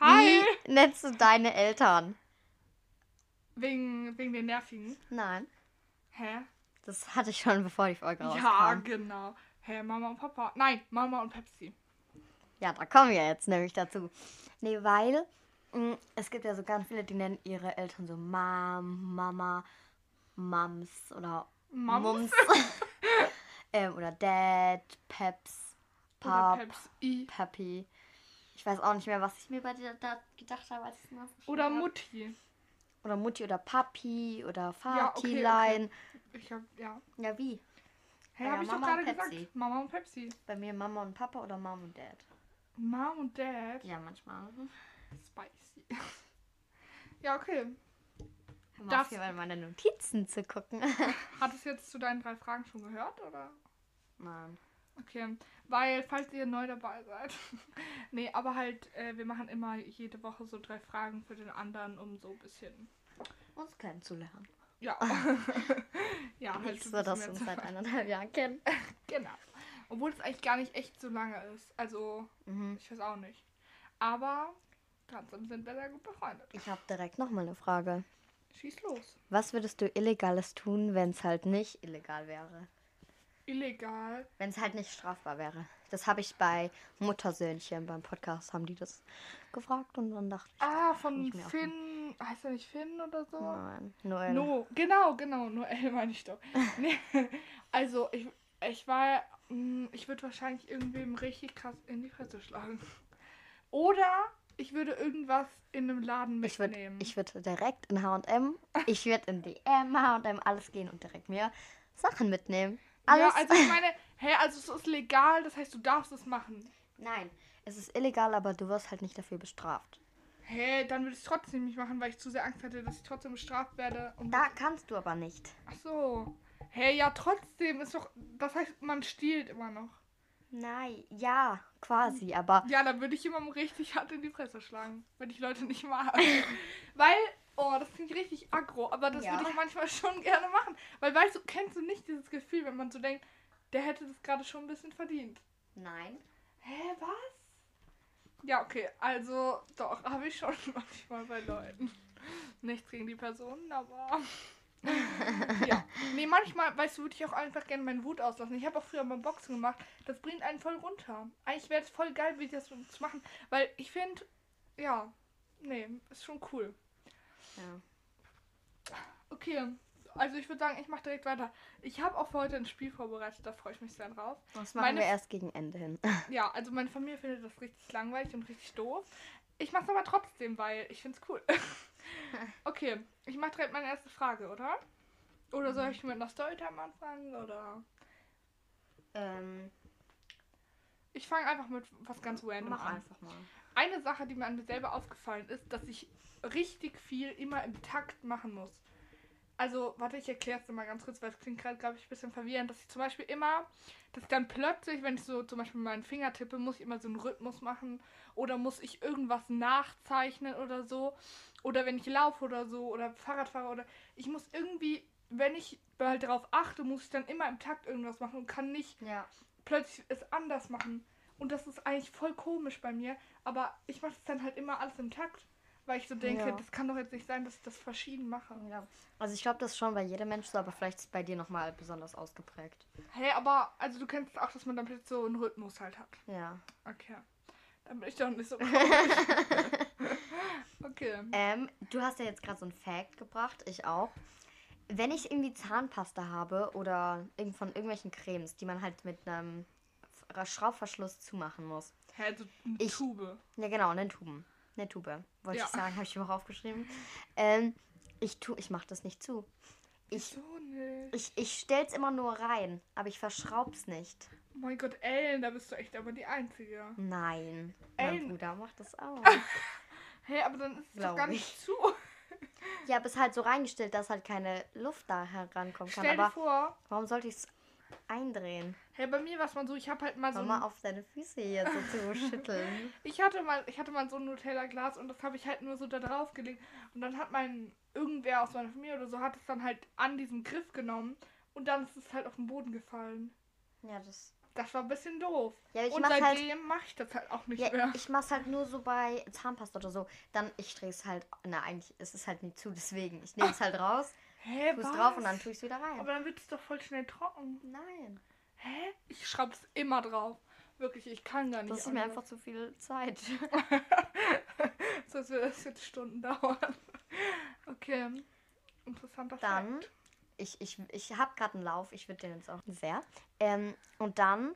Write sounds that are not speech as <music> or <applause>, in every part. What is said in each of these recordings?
Hi! Wie nennst du deine Eltern? Wegen, wegen den Nervigen. Nein. Hä? Das hatte ich schon, bevor die Folge Ja, rauskam. genau. Hä, Mama und Papa. Nein, Mama und Pepsi. Ja, da kommen wir jetzt nämlich dazu. Nee, weil mh, es gibt ja so ganz viele, die nennen ihre Eltern so Mom, Mama, Mums oder Mums? Mums. ähm, oder Dad, Peps, Oder Pap, Pepsi. Ich weiß auch nicht mehr, was ich mir bei dir da gedacht habe, als ich es mal Oder hab. Mutti. Oder Mutti oder Papi oder Ja, okay, Vatilein. Ich hab, ja. Ja, wie? Ja, hab ich doch Mama gerade und gesagt. Mama und Pepsi. Bei mir Mama und Papa oder Mom und Dad. Mom und Dad. Ja, manchmal. Spicy. <laughs> ja, okay. Hör mal Das- auf, hier mal meine Notizen zu gucken. <laughs> Hat es jetzt zu deinen drei Fragen schon gehört, oder? Nein. Okay, weil, falls ihr neu dabei seid. <laughs> nee, aber halt, äh, wir machen immer jede Woche so drei Fragen für den anderen, um so ein bisschen. Uns kennenzulernen. Ja. <laughs> <laughs> ja, halt Nicht ein so, dass wir uns seit eineinhalb Jahren kennen. Genau. Obwohl es eigentlich gar nicht echt so lange ist. Also, Mhm. ich weiß auch nicht. Aber trotzdem sind wir sehr gut befreundet. Ich habe direkt noch mal eine Frage. Schieß los. Was würdest du Illegales tun, wenn es halt nicht illegal wäre? Illegal. Wenn es halt nicht strafbar wäre? Das habe ich bei Muttersöhnchen beim Podcast, haben die das gefragt und dann dachte ich, Ah, von Finn. Heißt er nicht Finn oder so? nein, Noel. No, genau, genau, Noel <laughs> meine ich doch. nee, also ich, ich war, mh, ich würde wahrscheinlich irgendwem richtig krass in die Fresse schlagen. Oder ich würde irgendwas in einem Laden Ich würde mitnehmen. ich würd direkt in H&M, ich würde in DM, H&M, alles gehen und direkt mir Sachen mitnehmen. Alles. Ja, also ich <laughs> meine, hä, also es ist legal, das heißt, du darfst es machen. Nein, es ist illegal, aber du wirst halt nicht dafür bestraft. Hä, dann würde ich es trotzdem nicht machen, weil ich zu sehr Angst hatte, dass ich trotzdem bestraft werde. Und Da kannst du aber nicht. Ach so. Hä, ja, trotzdem ist doch, das heißt, man stiehlt immer noch. Nein, ja, quasi, aber Ja, dann würde ich jemandem richtig hart in die Fresse schlagen, wenn ich Leute nicht mag. <laughs> Weil, oh, das klingt richtig aggro, aber das Ja. würde ich manchmal schon gerne machen. Weil, weißt du, kennst du nicht dieses Gefühl, wenn man so denkt, der hätte das gerade schon ein bisschen verdient? nein. Hä, was? Ja, okay, also doch, habe ich schon <laughs> manchmal bei Leuten. Nichts gegen die Personen, aber. <laughs> ja. Nee, manchmal, weißt du, würde ich auch einfach gerne meine Wut auslassen. Ich habe auch früher beim Boxen gemacht. Das bringt einen voll runter. Eigentlich wäre es voll geil, wie das so zu machen. Weil ich finde, ja, nee, ist schon cool. Ja. Okay, also ich würde sagen, ich mache direkt weiter. Ich habe auch für heute ein Spiel vorbereitet, da freue ich mich sehr drauf. Das machen Meine- wir erst gegen Ende hin. <laughs> Ja, also meine Familie findet das richtig langweilig und richtig doof. Ich mache es aber trotzdem, weil ich finde es cool. <laughs> okay, ich mache direkt meine erste Frage, oder? Oder soll ich mit einer Storytime anfangen? Oder ähm, ich fange einfach mit was ganz random mach an. einfach mal. Eine Sache, die mir an mir selber aufgefallen ist, dass ich richtig viel immer im Takt machen muss. Also, warte, ich erkläre es dir mal ganz kurz, weil es klingt gerade, glaube ich, ein bisschen verwirrend, dass ich zum Beispiel immer, dass ich dann plötzlich, wenn ich so zum Beispiel meinen Finger tippe, muss ich immer so einen Rhythmus machen oder muss ich irgendwas nachzeichnen oder so. Oder wenn ich laufe oder so oder Fahrrad fahre oder ich muss irgendwie, wenn ich halt darauf achte, muss ich dann immer im Takt irgendwas machen und kann nicht Ja. plötzlich es anders machen. Und das ist eigentlich voll komisch bei mir. Aber ich mache es dann halt immer alles im Takt. Weil ich so denke, Ja. das kann doch jetzt nicht sein, dass ich das verschieden mache. ja. Also ich glaube, das ist schon bei jedem Mensch so, aber vielleicht ist es bei dir nochmal besonders ausgeprägt. Hä, aber also du kennst auch, dass man dann plötzlich so einen Rhythmus halt hat. Ja. Okay. Dann bin ich doch nicht so <laughs> okay. Ähm, du hast ja jetzt gerade so ein Fact gebracht, ich auch. Wenn ich irgendwie Zahnpasta habe oder von irgendwelchen Cremes, die man halt mit einem Schraubverschluss zumachen muss. Hä, so eine Ich- Tube. Ja, genau, eine Tuben. Eine Tube. Wollte Ja. ich sagen, habe ich mir auch aufgeschrieben. Ähm, ich tu, ich mache das nicht zu. Ich, so nicht. ich, ich stell's immer nur rein, aber ich verschraub's nicht. Oh mein Gott, Ellen, da bist du echt aber die Einzige. Nein. Mein Ey. Bruder macht das auch. <laughs> Hä, aber dann ist es doch Glaub gar ich. nicht zu. ja, aber es ist halt so reingestellt, dass halt keine Luft da herankommen kann. Stell dir Aber vor, warum sollte ich es eindrehen? hä, bei mir war es mal so, ich habe halt mal so Hör ein mal auf deine Füße hier so zu <laughs> schütteln. Ich hatte mal, ich hatte mal so ein Nutella-Glas und das habe ich halt nur so da drauf gelegt. Und dann hat mein, irgendwer aus meiner Familie oder so, hat es dann halt an diesem Griff genommen und dann ist es halt auf den Boden gefallen. Ja, das das war ein bisschen doof. Ja, ich Und mach's halt- seitdem mache ich das halt auch nicht Ja, mehr. ich mach's halt nur so bei Zahnpasta oder so. Dann, ich drehe es halt, na eigentlich ist es halt nie zu, deswegen. Ich nehme es <laughs> halt raus, Hä, es was? drauf und dann tue ich es wieder rein. Aber dann wird es doch voll schnell trocken. Nein, Hä? Ich schraube es immer drauf. Wirklich, ich kann gar nicht. das ist mir anders. einfach zu viel Zeit. so, als würde das jetzt Stunden <laughs> dauern. Okay. Interessanter Dann, Fakt. ich, ich, ich habe gerade einen Lauf, ich würde den jetzt auch sehr. Ähm, und dann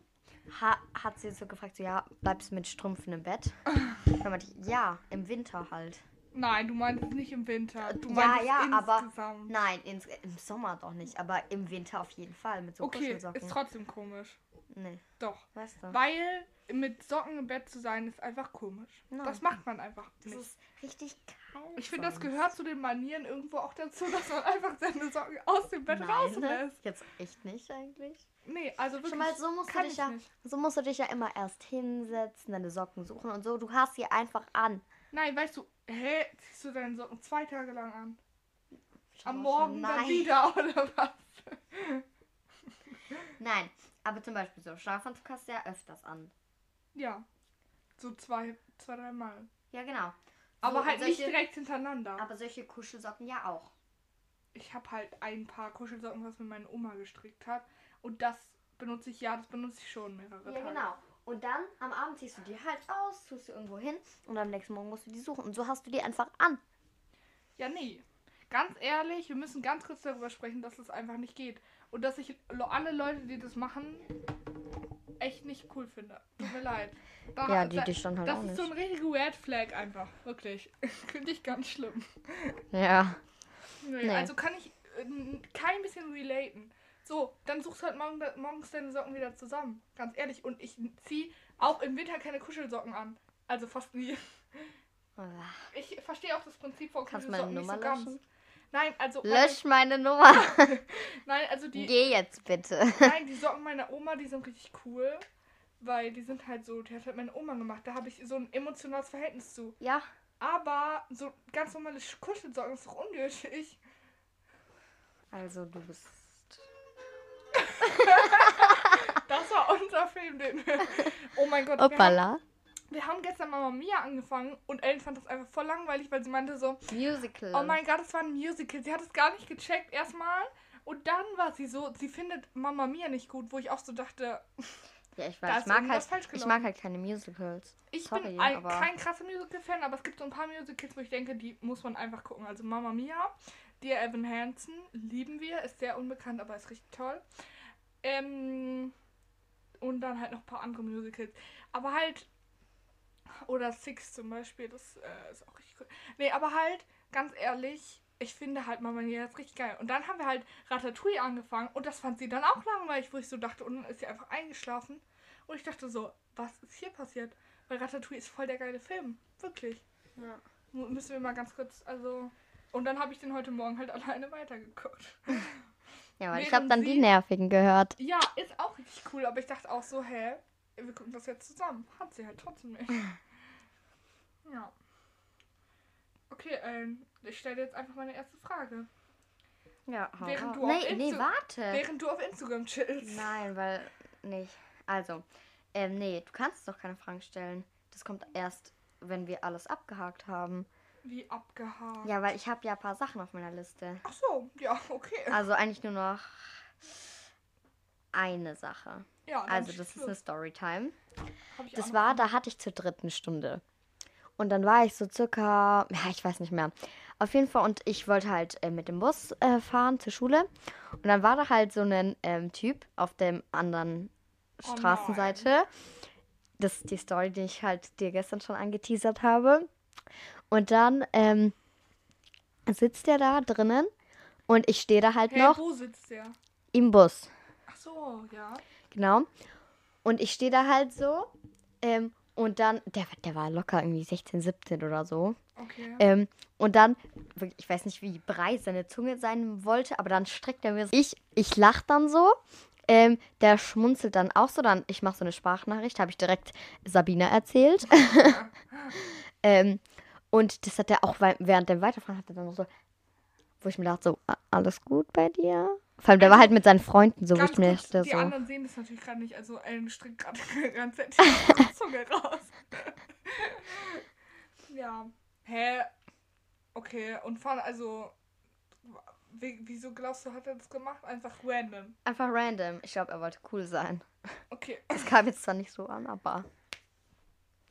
ha, hat sie so gefragt, so, ja, bleibst du mit Strümpfen im Bett? <laughs> Dann meinte ich, ja, im Winter halt. Nein, du meintest nicht im Winter. Du Ja, ja, aber- insgesamt. Nein, ins, im Sommer doch nicht, aber im Winter auf jeden Fall mit so okay, ist trotzdem komisch. Nee, Doch. weißt du. Weil mit Socken im Bett zu sein, ist einfach komisch. Nein. Das macht man einfach Das nicht. ist richtig kalt. Ich finde, das gehört zu den Manieren irgendwo auch dazu, dass man einfach seine Socken aus dem Bett Nein, rauslässt. Jetzt echt nicht eigentlich. Nee, also wirklich. Schon mal so musst du dich ich ja, nicht. so musst du dich ja immer erst hinsetzen, deine Socken suchen und so. Du hast sie einfach an. Nein, weißt du, hä, ziehst du deine Socken zwei Tage lang an? Am Morgen dann wieder, <laughs> oder was? Nein, aber zum Beispiel so Schlafanzug hast du ja öfters an. Ja. So zwei, zwei, drei Mal. Ja, genau. Aber So, halt nicht solche- direkt hintereinander. Aber solche Kuschelsocken ja auch. ich habe halt ein paar Kuschelsocken, was mir meine Oma gestrickt hat. Und das benutze ich, ja, das benutze ich schon mehrere Ja, Tage. genau. Und dann am Abend ziehst du die halt aus, tust du irgendwo hin und am nächsten Morgen musst du die suchen. Und so hast du die einfach an. Ja, nee. Ganz ehrlich, wir müssen ganz kurz darüber sprechen, dass es einfach nicht geht. Und dass ich alle Leute, die das machen, echt nicht cool finde. Tut mir leid. Da- Ja, die dich dann halt Das auch ist so nicht. ein richtiger Red Flag einfach. Wirklich. <laughs> finde ich ganz schlimm. Ja. Nee, Nee. Also kann ich äh, kein bisschen relaten. So, dann suchst du halt morgen, morgens deine Socken wieder zusammen. Ganz ehrlich. Und ich ziehe auch im Winter keine Kuschelsocken an. Also fast nie. Ich verstehe auch das Prinzip von Kannst meine Kuschelsocken nicht Nummer so ganz. löschen? Nein, also. Lösch meine Nummer. <laughs> Nein, also die. Geh jetzt bitte. Nein, die Socken meiner Oma, die sind richtig cool. Weil die sind halt so, die hat halt meine Oma gemacht. Da habe ich so ein emotionales Verhältnis zu. Ja. Aber so ganz normale Kuschelsocken ist doch unnötig. Also du bist. <laughs> Das war unser Film, den wir. Oh mein Gott. Wir haben, Hoppala. wir haben gestern Mama Mia angefangen und Ellen fand das einfach voll langweilig, weil sie meinte so, Musical. oh mein Gott, das war ein Musical. Sie hat es gar nicht gecheckt erstmal. Und dann war sie so, sie findet Mama Mia nicht gut, wo ich auch so dachte, <laughs> Ja, ich weiß. Ich mag, halt, ich mag halt keine Musicals. Ich Sorry, bin ein, kein krasser Musical-Fan, aber es gibt so ein paar Musicals, wo ich denke, die muss man einfach gucken. Also Mama Mia, Dear Evan Hansen, lieben wir, ist sehr unbekannt, aber ist richtig toll. Ähm, und dann halt noch ein paar andere Musicals. Aber halt, oder Six zum Beispiel, das äh, ist auch richtig cool. Nee, aber halt, ganz ehrlich, ich finde halt Mama Mia ist richtig geil. Und dann haben wir halt Ratatouille angefangen und das fand sie dann auch langweilig, wo ich so dachte, und dann ist sie einfach eingeschlafen. Und ich dachte so, was ist hier passiert? Weil Ratatouille ist voll der geile Film. Wirklich. Ja. Müssen wir mal ganz kurz, also. Und dann habe ich den heute Morgen halt <laughs> alleine weitergeguckt. <laughs> Ja, weil ich habe dann die sie- Nervigen gehört. Ja, ist auch richtig cool, aber ich dachte auch so, hä, wir gucken das jetzt zusammen. Hat sie halt trotzdem nicht. <laughs> Ja. Okay, ähm, ich stelle jetzt einfach meine erste Frage. Ja, hau Während du Nee, nee, warte. Während du auf Instagram chillst. Nein, weil nicht. Also, ähm, nee, du kannst doch keine Fragen stellen. Das kommt erst, wenn wir alles abgehakt haben. Wie abgehakt. Ja, weil ich habe ja ein paar Sachen auf meiner Liste. Ach so, ja, okay. Also eigentlich nur noch eine Sache. Ja, Also das ist eine Storytime. Das war, da hatte ich zur dritten Stunde. Und dann war ich so circa, ja, ich weiß nicht mehr. Auf jeden Fall, und ich wollte halt äh, mit dem Bus äh, fahren zur Schule. Und dann war da halt so ein ähm, Typ auf dem anderen Oh Straßenseite. das ist die Story, die ich halt dir gestern schon angeteasert habe. Und dann ähm, sitzt er da drinnen und ich stehe da halt Hey, noch wo sitzt der? im Bus. Ach so, ja. Genau. Und ich stehe da halt so. Ähm, und dann, der, der war locker irgendwie 16, 17 oder so. Okay. Ähm, und dann, ich weiß nicht, wie breit seine Zunge sein wollte, aber dann streckt er mir so. Ich, ich lach dann so. Ähm, der schmunzelt dann auch so. Dann, ich mache so eine Sprachnachricht, habe ich direkt Sabina erzählt. <laughs> <laughs> ähm, und das hat er auch während dem Weiterfahren hat er dann noch so, wo ich mir dachte, so, "A- alles gut bei dir? Vor allem, der war halt mit seinen Freunden so, wo ich mir dachte, die so. anderen sehen das natürlich gerade nicht, also Ellen streckt gerade <laughs> ganz die Zunge raus. <laughs> ja. Hä? Okay, und von, also, wie, wieso glaubst du, hat er das gemacht? Einfach random. Einfach random. Ich glaube, er wollte cool sein. Okay, Das kam jetzt zwar nicht so an, aber.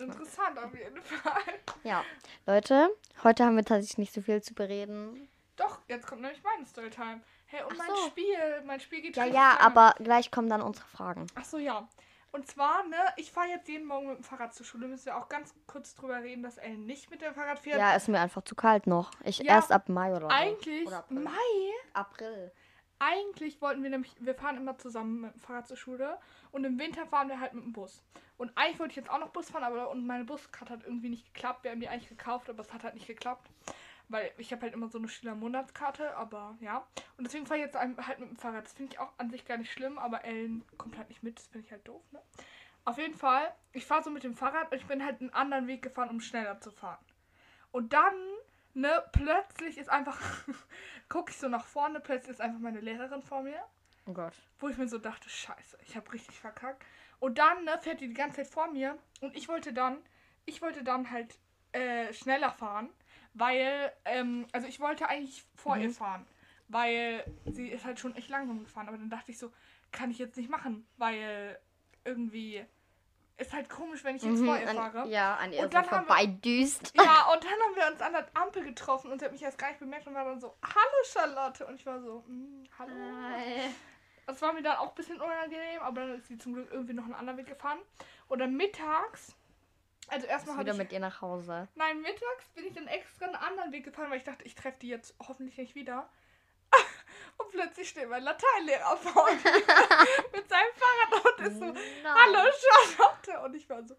Interessant auf jeden Fall. Ja. Leute, heute haben wir tatsächlich nicht so viel zu bereden. Doch, jetzt kommt nämlich meine Storytime. Hey, und Ach mein so. Spiel, mein Spiel geht Ja, ja, lange. aber gleich kommen dann unsere Fragen. Ach so, ja. Und zwar, ne, ich fahre jetzt jeden Morgen mit dem Fahrrad zur Schule. Müssen wir auch ganz kurz drüber reden, dass Ellen nicht mit dem Fahrrad fährt. Ja, ist mir einfach zu kalt noch. Ich Ja, erst ab Mai oder. Eigentlich, Oder April. Mai, April. Eigentlich wollten wir nämlich, wir fahren immer zusammen mit dem Fahrrad zur Schule und im Winter fahren wir halt mit dem Bus. Und eigentlich wollte ich jetzt auch noch Bus fahren, aber und meine Buskarte hat irgendwie nicht geklappt. Wir haben die eigentlich gekauft, aber es hat halt nicht geklappt. Weil ich habe halt immer so eine Schülermonatskarte, aber ja. Und deswegen fahre ich jetzt halt mit dem Fahrrad. Das finde ich auch an sich gar nicht schlimm, aber Ellen kommt halt nicht mit. Das finde ich halt doof, ne? Auf jeden Fall, ich fahre so mit dem Fahrrad und ich bin halt einen anderen Weg gefahren, um schneller zu fahren. Und dann, ne, plötzlich ist einfach, <laughs> gucke ich so nach vorne, plötzlich ist einfach meine Lehrerin vor mir Oh Gott. wo ich mir so dachte, scheiße, ich habe richtig verkackt. Und dann ne, fährt die die ganze Zeit vor mir und ich wollte dann, ich wollte dann halt äh, schneller fahren, weil, ähm, also ich wollte eigentlich vor ihr fahren, weil sie ist halt schon echt langsam gefahren. Aber dann dachte ich so, kann ich jetzt nicht machen, weil irgendwie ist halt komisch, wenn ich jetzt vor ihr an, fahre. ja, an ihr Und so dann wir- vorbeidüst. Ja, <laughs> und dann haben wir uns an der Ampel getroffen und sie hat mich erst gar nicht bemerkt und war dann so, hallo Charlotte. Und ich war so, "Mm, hallo. Das war mir dann auch ein bisschen unangenehm, aber dann ist sie zum Glück irgendwie noch einen anderen Weg gefahren. Dann mittags, also erstmal habe wieder ich, mit ihr nach Hause. nein, mittags bin ich dann extra einen anderen Weg gefahren, weil ich dachte, ich treffe die jetzt hoffentlich nicht wieder. Plötzlich steht mein Lateinlehrer vor mir <laughs> mit seinem Fahrrad und ist so, hallo Charlotte. Und ich war so,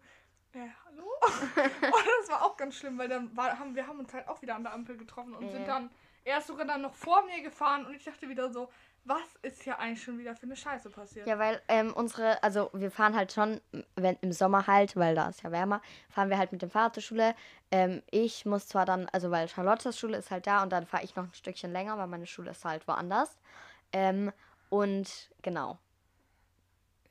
äh, hallo? <laughs> und das war auch ganz schlimm, weil dann war, haben wir haben uns halt auch wieder an der Ampel getroffen und Ja. sind dann erst sogar dann noch vor mir gefahren und ich dachte wieder so, was ist hier eigentlich schon wieder für eine Scheiße passiert? Ja, weil ähm, unsere, also wir fahren halt schon, wenn im Sommer halt, weil da ist ja wärmer, fahren wir halt mit dem Fahrrad zur Schule. Ähm, ich muss zwar dann, also weil Charlottes Schule ist halt da und dann fahre ich noch ein Stückchen länger, weil meine Schule ist halt woanders. Ähm, und genau.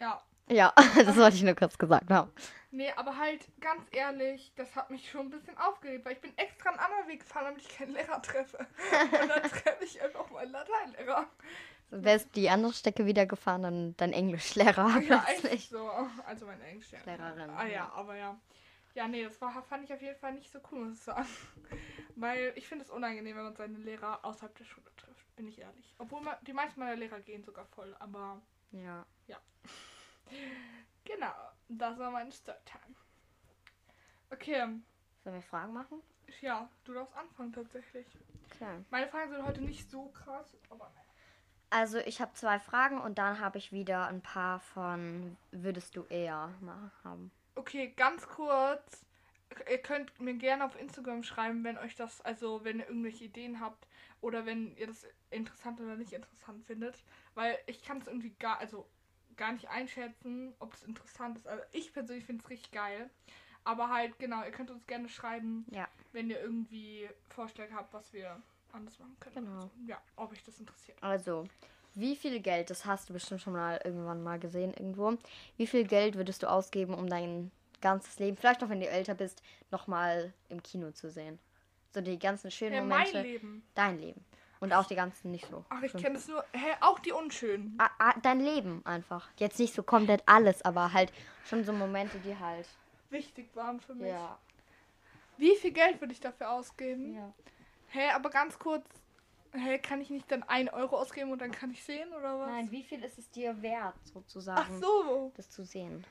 Ja. Ja, <laughs> das wollte ich nur kurz gesagt haben. Nee, aber halt ganz ehrlich, das hat mich schon ein bisschen aufgeregt, weil ich bin extra einen anderen Weg gefahren, damit ich keinen Lehrer treffe. <laughs> Und dann treffe ich einfach meinen Lateinlehrer. Wärst die andere Strecke wieder gefahren, dann dein Englischlehrer Ja, <laughs> eigentlich plötzlich. so. Also meine Englischlehrerin. Lehrerin, Ah ja, ja. aber ja. Ja, nee, das war, fand ich auf jeden Fall nicht so cool, muss ich sagen. <laughs> Weil ich finde es unangenehm, wenn man seine Lehrer außerhalb der Schule trifft, bin ich ehrlich. Obwohl man, die meisten meiner Lehrer gehen sogar voll, aber Ja. <laughs> genau, das war meine Storytime. Okay, Sollen wir Fragen machen? ja, du darfst anfangen tatsächlich. Okay. Meine Fragen sind heute nicht so krass, aber naja. Also ich habe zwei Fragen und dann habe ich wieder ein paar von würdest du eher mal haben. Okay, ganz kurz. Ihr könnt mir gerne auf Instagram schreiben, wenn euch das, also wenn ihr irgendwelche Ideen habt oder wenn ihr das interessant oder nicht interessant findet. Weil ich kann es irgendwie gar, also gar nicht einschätzen, ob es interessant ist. Also ich persönlich finde es richtig geil. Aber halt, genau, ihr könnt uns gerne schreiben, Ja. wenn ihr irgendwie Vorschläge habt, was wir anders machen können. Genau. Also, ja, ob euch das interessiert. Also, wie viel Geld, das hast du bestimmt schon mal irgendwann mal gesehen irgendwo, wie viel Geld würdest du ausgeben, um dein ganzes Leben, vielleicht auch wenn du älter bist, nochmal im Kino zu sehen? So die ganzen schönen Ja, mein Momente. Leben. Dein Leben. Und auch die ganzen nicht so. Ach, ich kenne es nur. Hä, auch die unschönen. Ah, ah, dein Leben einfach. Jetzt nicht so komplett alles, aber halt schon so Momente, die halt. Wichtig waren für mich. Ja. Wie viel Geld würde ich dafür ausgeben? ja. Hä, aber ganz kurz. Hä, kann ich nicht dann 1 Euro ausgeben und dann kann ich sehen oder was? Nein, wie viel ist es dir wert, Ach sozusagen, so. das zu sehen?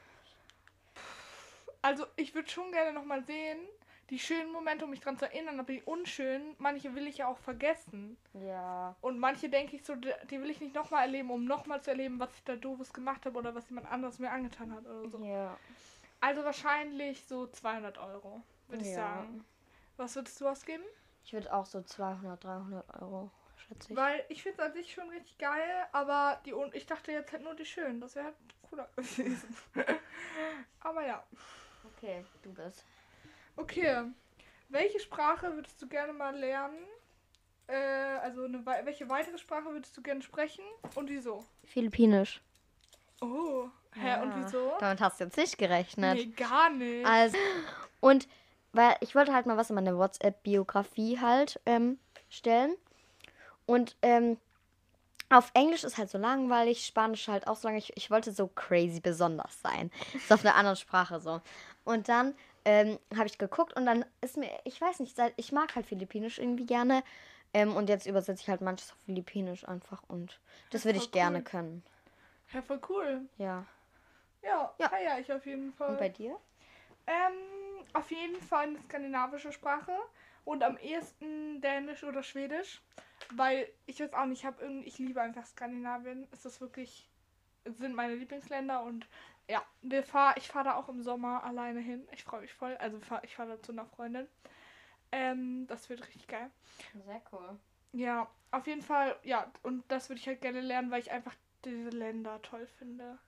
Also ich würde schon gerne nochmal sehen. Die schönen Momente, um mich dran zu erinnern, aber die unschönen, manche will ich ja auch vergessen. Ja. Und manche denke ich so, die will ich nicht nochmal erleben, um nochmal zu erleben, was ich da doofes gemacht habe oder was jemand anderes mir angetan hat oder so. Ja. Also wahrscheinlich so 200 Euro, würde ich Ja. sagen. Was würdest du ausgeben? Ich würde auch so 200, 300 Euro, schätze ich. Weil ich finde es an sich schon richtig geil, aber die un ich dachte jetzt halt nur die schönen. Das wäre halt cooler <laughs> gewesen. aber ja. Okay, du bist. Okay. Welche Sprache würdest du gerne mal lernen? Äh, also eine, wei- welche weitere Sprache würdest du gerne sprechen und wieso? Philippinisch. Oh, hä, und Ja, wieso? Damit hast du jetzt nicht gerechnet. Nee, gar nicht. Also, und weil ich wollte halt mal was in meine WhatsApp-Biografie halt ähm, stellen. Und ähm, auf Englisch ist halt so langweilig, Spanisch halt auch so lange. Ich, ich wollte so crazy besonders sein. Ist auf einer anderen Sprache so. Und dann ähm, habe ich geguckt und dann ist mir, ich weiß nicht, ich mag halt Philippinisch irgendwie gerne. Ähm, und jetzt übersetze ich halt manches auf Philippinisch einfach. Und das würde ich gerne cool. können. Ja, voll cool. Ja. Ja, Ja. feier ich auf jeden Fall. Und bei dir? Ähm, auf jeden Fall eine skandinavische Sprache und am ehesten Dänisch oder Schwedisch, weil ich weiß auch nicht, ich habe irgendwie, ich liebe einfach Skandinavien. Es ist wirklich, sind meine Lieblingsländer und ja, wir fahr, ich fahre da auch im Sommer alleine hin. Ich freue mich voll. Also fahr, ich fahre da zu einer Freundin. Ähm, das wird richtig geil. Sehr cool. Ja, auf jeden Fall, ja, und das würde ich halt gerne lernen, weil ich einfach diese Länder toll finde.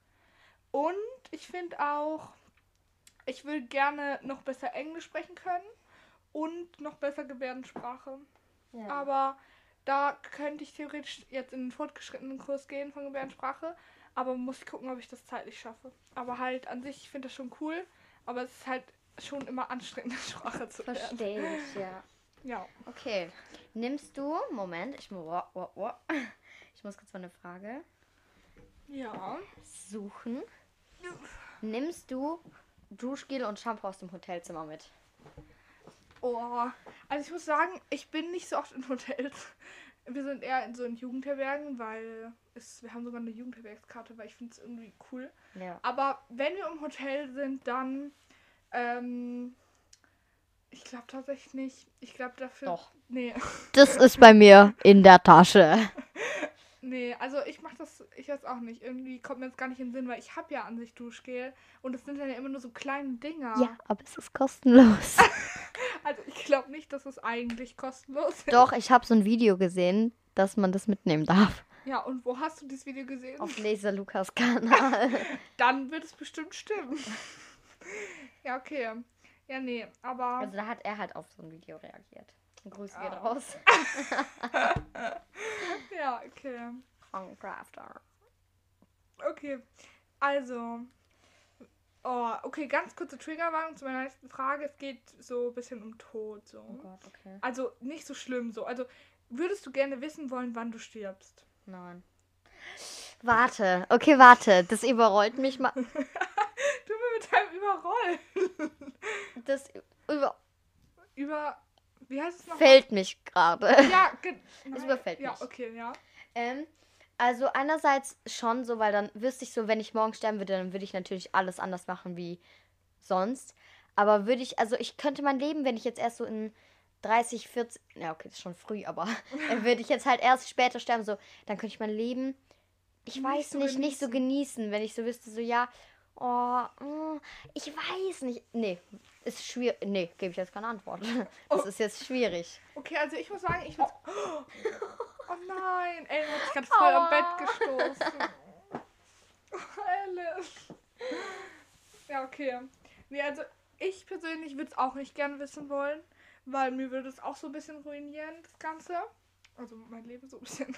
Und ich finde auch, ich will gerne noch besser Englisch sprechen können und noch besser Gebärdensprache. Ja. Aber da könnte ich theoretisch jetzt in einen fortgeschrittenen Kurs gehen von Gebärdensprache, aber muss ich gucken, ob ich das zeitlich schaffe. Aber halt an sich, ich finde das schon cool, aber es ist halt schon immer anstrengend, <laughs> Sprache zu lernen. Verstehe ich, ja. Ja. Okay. Nimmst du, Moment, ich, wa- wa- wa- ich muss kurz mal eine Frage Ja. suchen. Nimmst du Duschgel und Shampoo aus dem Hotelzimmer mit? Oh, also ich muss sagen, ich bin nicht so oft in Hotels. Wir sind eher in so in Jugendherbergen, weil es, wir haben sogar eine Jugendherbergskarte, weil ich finde es irgendwie cool. Ja. Aber wenn wir im Hotel sind, dann, ähm, ich glaube tatsächlich nicht. Ich glaube dafür. Doch. Nee, Das ist bei mir in der Tasche. <laughs> nee, also ich mache das, ich weiß auch nicht. Irgendwie kommt mir jetzt gar nicht in den Sinn, weil ich habe ja an sich Duschgel und es sind dann ja immer nur so kleine Dinger. Ja, aber es ist kostenlos. <laughs> <laughs> Also ich glaube nicht, dass es eigentlich kostenlos ist. Doch, ich habe so ein Video gesehen, dass man das mitnehmen darf. Ja, und wo hast du dieses Video gesehen? Auf Laser Lukas Kanal. <laughs> Dann wird es bestimmt stimmen. ja, okay. Ja, nee, aber. Also da hat er halt auf so ein Video reagiert. Grüße geht Ah. raus. <laughs> ja, okay. Von Crafter. Okay. Also. Oh, okay, ganz kurze Triggerwarnung zu meiner nächsten Frage. Es geht so ein bisschen um Tod. So. Oh Gott, okay. Also nicht so schlimm so. Also würdest du gerne wissen wollen, wann du stirbst? Nein. Warte, okay, warte. Das überrollt mich mal. <laughs> Du mit deinem Überrollen. Das über Über. Wie heißt es noch? fällt mich gerade. Ja, <laughs> ge- nein. überfällt Ja, mich. okay, ja. Ähm, also einerseits schon so, weil dann wüsste ich so, wenn ich morgen sterben würde, dann würde ich natürlich alles anders machen wie sonst. Aber würde ich, also ich könnte mein Leben, wenn ich jetzt erst so in 30, 40, ja okay, das ist schon früh, aber <laughs> dann würde ich jetzt halt erst später sterben, so, dann könnte ich mein Leben, ich Nicht weiß so nicht, nicht so genießen, wenn ich so wüsste, so ja, oh, mm, ich weiß nicht, nee, ist schwierig, nee, gebe ich jetzt keine Antwort. <laughs> Das Oh. ist jetzt schwierig. Okay, also ich muss sagen, ich würde. Oh nein, Ellen hat sich gerade voll am. Bett gestoßen. <laughs> Alice. Ja, okay. Nee, also ich persönlich würde es auch nicht gerne wissen wollen, weil mir würde es auch so ein bisschen ruinieren, das Ganze. Also mein Leben so ein bisschen.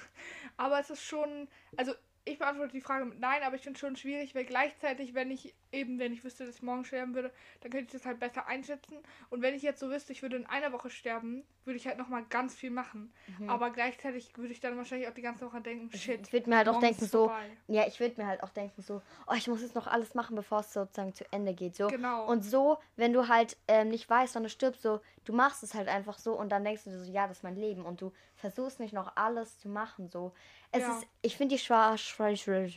Aber es ist schon, also ich beantworte die Frage mit Nein, aber ich finde es schon schwierig, weil gleichzeitig, wenn ich eben, wenn ich wüsste, dass ich morgen sterben würde, dann könnte ich das halt besser einschätzen. Und wenn ich jetzt so wüsste, ich würde in einer Woche sterben, würde ich halt nochmal ganz viel machen. Aber gleichzeitig würde ich dann wahrscheinlich auch die ganze Woche denken, shit. Ich würde mir halt auch denken, so. Ja, ich würde mir halt auch denken, so, oh, ich muss jetzt noch alles machen, bevor es sozusagen zu Ende geht. So. Genau. Und so, wenn du halt ähm, nicht weißt, wann du stirbst, so, du machst es halt einfach so und dann denkst du dir so, ja, das ist mein Leben. Und du versuchst nicht noch alles zu machen. So. Es Ja. ist, ich finde die schwa schwa schwa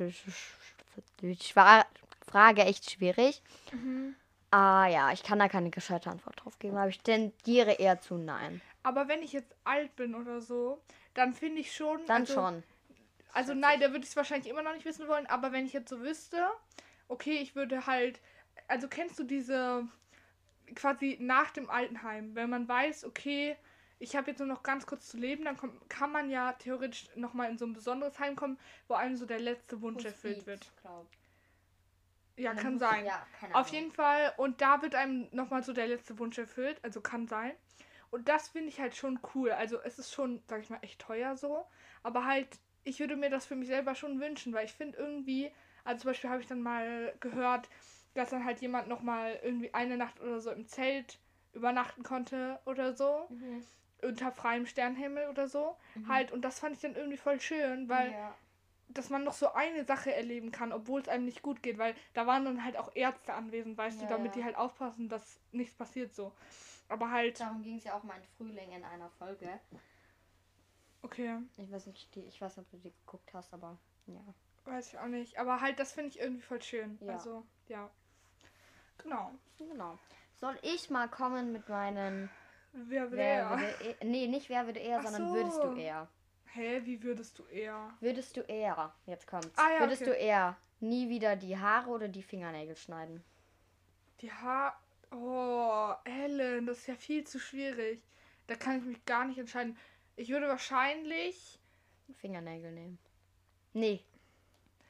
Frage echt schwierig. Mhm. Ah ja, ich kann da keine gescheite Antwort drauf geben, aber ich tendiere eher zu nein. Aber wenn ich jetzt alt bin oder so, dann finde ich schon. Dann also, schon. Also nein, da würde ich es wahrscheinlich immer noch nicht wissen wollen, aber wenn ich jetzt so wüsste, okay, ich würde halt, also kennst du diese quasi nach dem Altenheim, wenn man weiß, okay, ich habe jetzt nur noch ganz kurz zu leben, dann kommt, kann man ja theoretisch nochmal in so ein besonderes Heim kommen, wo einem so der letzte Wunsch erfüllt wird. Ja, kann sein. Ja, Auf jeden Fall. Und da wird einem nochmal so der letzte Wunsch erfüllt. Also kann sein. Und das finde ich halt schon cool. Also es ist schon, sag ich mal, echt teuer so. Aber halt, ich würde mir das für mich selber schon wünschen, weil ich finde irgendwie, also zum Beispiel habe ich dann mal gehört, dass dann halt jemand nochmal irgendwie eine Nacht oder so im Zelt übernachten konnte oder so. Mhm. Unter freiem Sternenhimmel oder so. Halt, und das fand ich dann irgendwie voll schön, weil ja. dass man noch so eine Sache erleben kann, obwohl es einem nicht gut geht, weil da waren dann halt auch Ärzte anwesend, weißt Ja, du, damit ja. die halt aufpassen, dass nichts passiert so. Aber halt, Darum ging es ja auch mal in Frühling in einer Folge. okay, Ich weiß nicht, die, ich weiß nicht, ob du die geguckt hast, aber ja. weiß ich auch nicht. Aber halt, das finde ich irgendwie voll schön. Ja. Also, ja. Genau. Genau. Soll ich mal kommen mit meinen Wer will Wer eher? würde eher, nee, nicht wer würde eher, Ach sondern so. würdest du eher. Hä, wie würdest du eher? Würdest du eher, jetzt kommt's. Ah, ja, würdest okay. du eher nie wieder die Haare oder die Fingernägel schneiden? Die Haar. Oh, Ellen, das ist ja viel zu schwierig. Da kann ich mich gar nicht entscheiden. Ich würde wahrscheinlich. Fingernägel nehmen. Nee.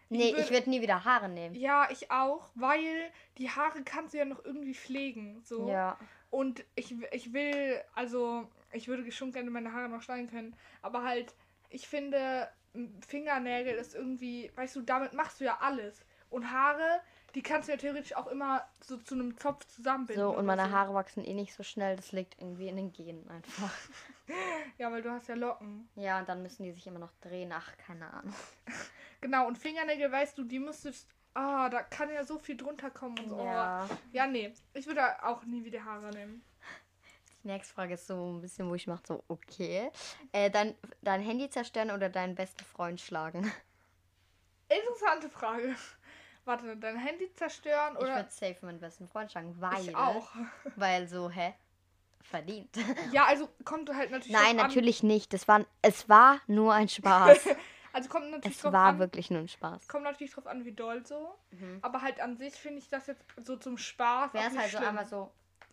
Nee, würd- ich würde nie wieder Haare nehmen. Ja, ich auch, weil die Haare kannst du ja noch irgendwie pflegen. So. Ja. Und ich, ich will, also, ich würde schon gerne meine Haare noch schneiden können. Aber halt, ich finde, Fingernägel ist irgendwie, weißt du, damit machst du ja alles. Und Haare, die kannst du ja theoretisch auch immer so zu einem Zopf zusammenbinden. So, und meine so. Haare wachsen eh nicht so schnell. Das liegt irgendwie in den Genen einfach. <laughs> Ja, weil du hast ja Locken. Ja, und dann müssen die sich immer noch drehen. Ach, keine Ahnung. Genau, und Fingernägel, weißt du, die müsstest. Ah, da kann ja so viel drunter kommen und so. Ja. ja, nee. Ich würde auch nie wieder Haare nehmen. Die nächste Frage ist so ein bisschen, wo ich mache so, okay. Äh, dein, dein Handy zerstören oder deinen besten Freund schlagen? Interessante Frage. Warte, dein Handy zerstören Ich oder. würde safe meinen besten Freund schlagen, weil. Ich auch. Weil so, hä? Verdient. Ja, also kommt halt natürlich. Nein, natürlich nicht. Das war, es war nur ein Spaß. <laughs> Also kommt natürlich es drauf war an. wirklich nur ein Spaß. Kommt natürlich drauf an, wie doll so. Mhm. Aber halt an sich finde ich das jetzt so zum Spaß. Wäre es halt so schlimm. einmal so,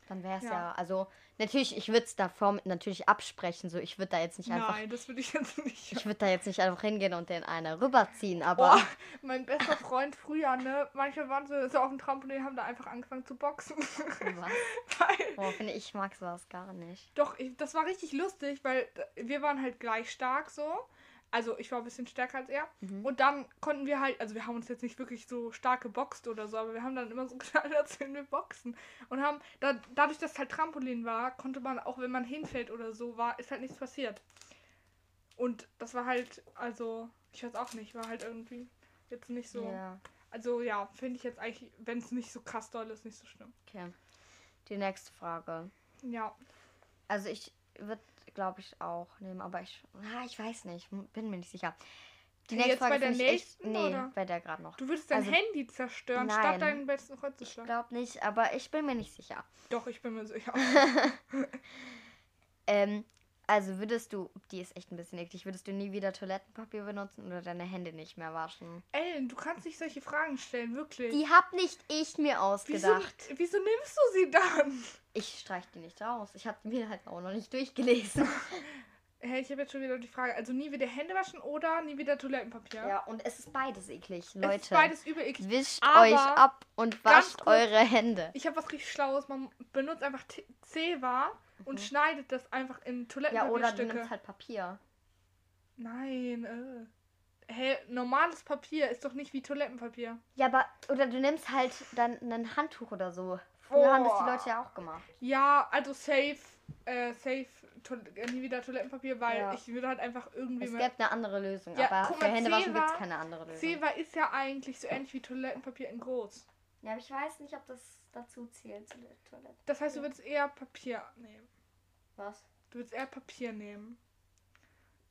dann wäre es ja. Ja. also natürlich, ich würde es davor mit natürlich absprechen. So, ich würde da jetzt nicht einfach, Nein, das würde ich jetzt nicht. ich würde da jetzt nicht einfach hingehen und den eine rüberziehen, aber Boah, mein bester Freund früher, ne? Manchmal waren sie so auf dem Trampolin, haben da einfach angefangen zu boxen. was? <laughs> weil, Boah, finde ich, ich mag sowas gar nicht. doch, ich, das war richtig lustig, weil wir waren halt gleich stark so. Also ich war ein bisschen stärker als er. Mhm. Und dann konnten wir halt, also wir haben uns jetzt nicht wirklich so stark geboxt oder so, aber wir haben dann immer so <laughs> getan, als würden wir boxen. Und haben, da, dadurch, dass es halt Trampolin war, konnte man, auch wenn man hinfällt oder so, war, ist halt nichts passiert. Und das war halt, also, ich weiß auch nicht, war halt irgendwie jetzt nicht so. Ja, Also ja, finde ich jetzt eigentlich, wenn es nicht so krass doll ist, nicht so schlimm. okay. Die nächste Frage. Ja. Also ich würde, glaube ich, auch nehmen, aber ich, ah, ich weiß nicht, bin mir nicht sicher. Die nächste jetzt bei Frage der finde ich nächsten, nee, oder? bei der gerade noch. Du würdest dein Also- Handy zerstören, Nein. statt deinen besten Freund zu Ich schlagen. glaube nicht, aber ich bin mir nicht sicher. Doch, ich bin mir sicher. <laughs> <laughs> Ähm, also würdest du, die ist echt ein bisschen eklig, würdest du nie wieder Toilettenpapier benutzen oder deine Hände nicht mehr waschen? Ellen, du kannst nicht solche Fragen stellen, wirklich. Die hab nicht ich mir wieso, ausgedacht. wieso nimmst du sie dann? Ich streich die nicht raus. Ich habe mir halt auch noch nicht durchgelesen. <laughs> <laughs> Hey, ich habe jetzt schon wieder die Frage. Also nie wieder Hände waschen oder nie wieder Toilettenpapier? Ja, und es ist beides eklig, Es Leute. ist beides übel eklig. Wischt euch ab und wascht eure Hände. Ich habe was richtig Schlaues. Man benutzt einfach Zewa und schneidet das einfach in Mhm. Ja, oder du Toilettenpapierstücke. nimmst halt Papier. Nein, äh. Hä, normales Papier ist doch nicht wie Toilettenpapier. Ja, aber, oder du nimmst halt dann ein Handtuch oder so. Früher haben das die. Leute ja auch gemacht. Ja, also safe, äh, safe, äh, nie wieder Toilettenpapier, weil Ja. ich würde halt einfach irgendwie Es mal- gibt eine andere Lösung, Ja, aber guck für mal, Händewaschen gibt es keine andere Lösung. Zewa ist ja eigentlich so ähnlich wie Toilettenpapier in groß. Ja, aber ich weiß nicht, ob das dazu zählt zu der Toilette. Das heißt, du würdest eher Papier nehmen. Was? Du würdest eher Papier nehmen.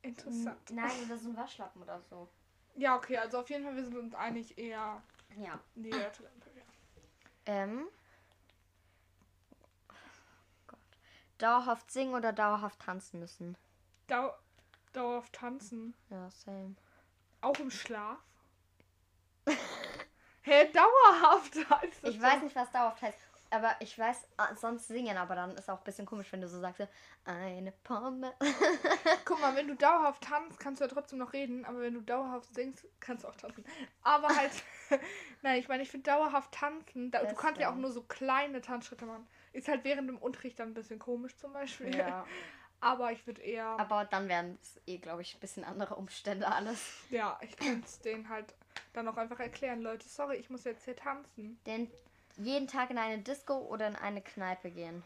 Interessant. Nein, oder so ein Waschlappen oder so. Ja, okay, also auf jeden Fall, wir sind uns einig eher Ja. wieder Toilettenpapier. Ähm. Gott. Dauerhaft singen oder dauerhaft tanzen müssen? Dau dauerhaft tanzen. Ja, same. Auch im Schlaf? <laughs> Hä, dauerhaft <laughs> heißt das Ich weiß nicht, was dauerhaft heißt. Aber ich weiß ah, sonst singen, aber dann ist auch ein bisschen komisch, wenn du so sagst, eine Pombe. <laughs> Guck mal, wenn du dauerhaft tanzt, kannst du ja trotzdem noch reden, aber wenn du dauerhaft singst, kannst du auch tanzen. Aber halt, <laughs> nein, ich meine, ich finde dauerhaft tanzen, da, du kannst ja auch nur so kleine Tanzschritte machen. Ist halt während dem Unterricht dann ein bisschen komisch zum Beispiel. Ja. Aber ich würde eher. Aber dann wären es eh, glaube ich, ein bisschen andere Umstände alles. Ja, ich könnte es denen halt dann auch einfach erklären, Leute, sorry, ich muss jetzt hier tanzen. Denn jeden Tag in eine Disco oder in eine Kneipe gehen.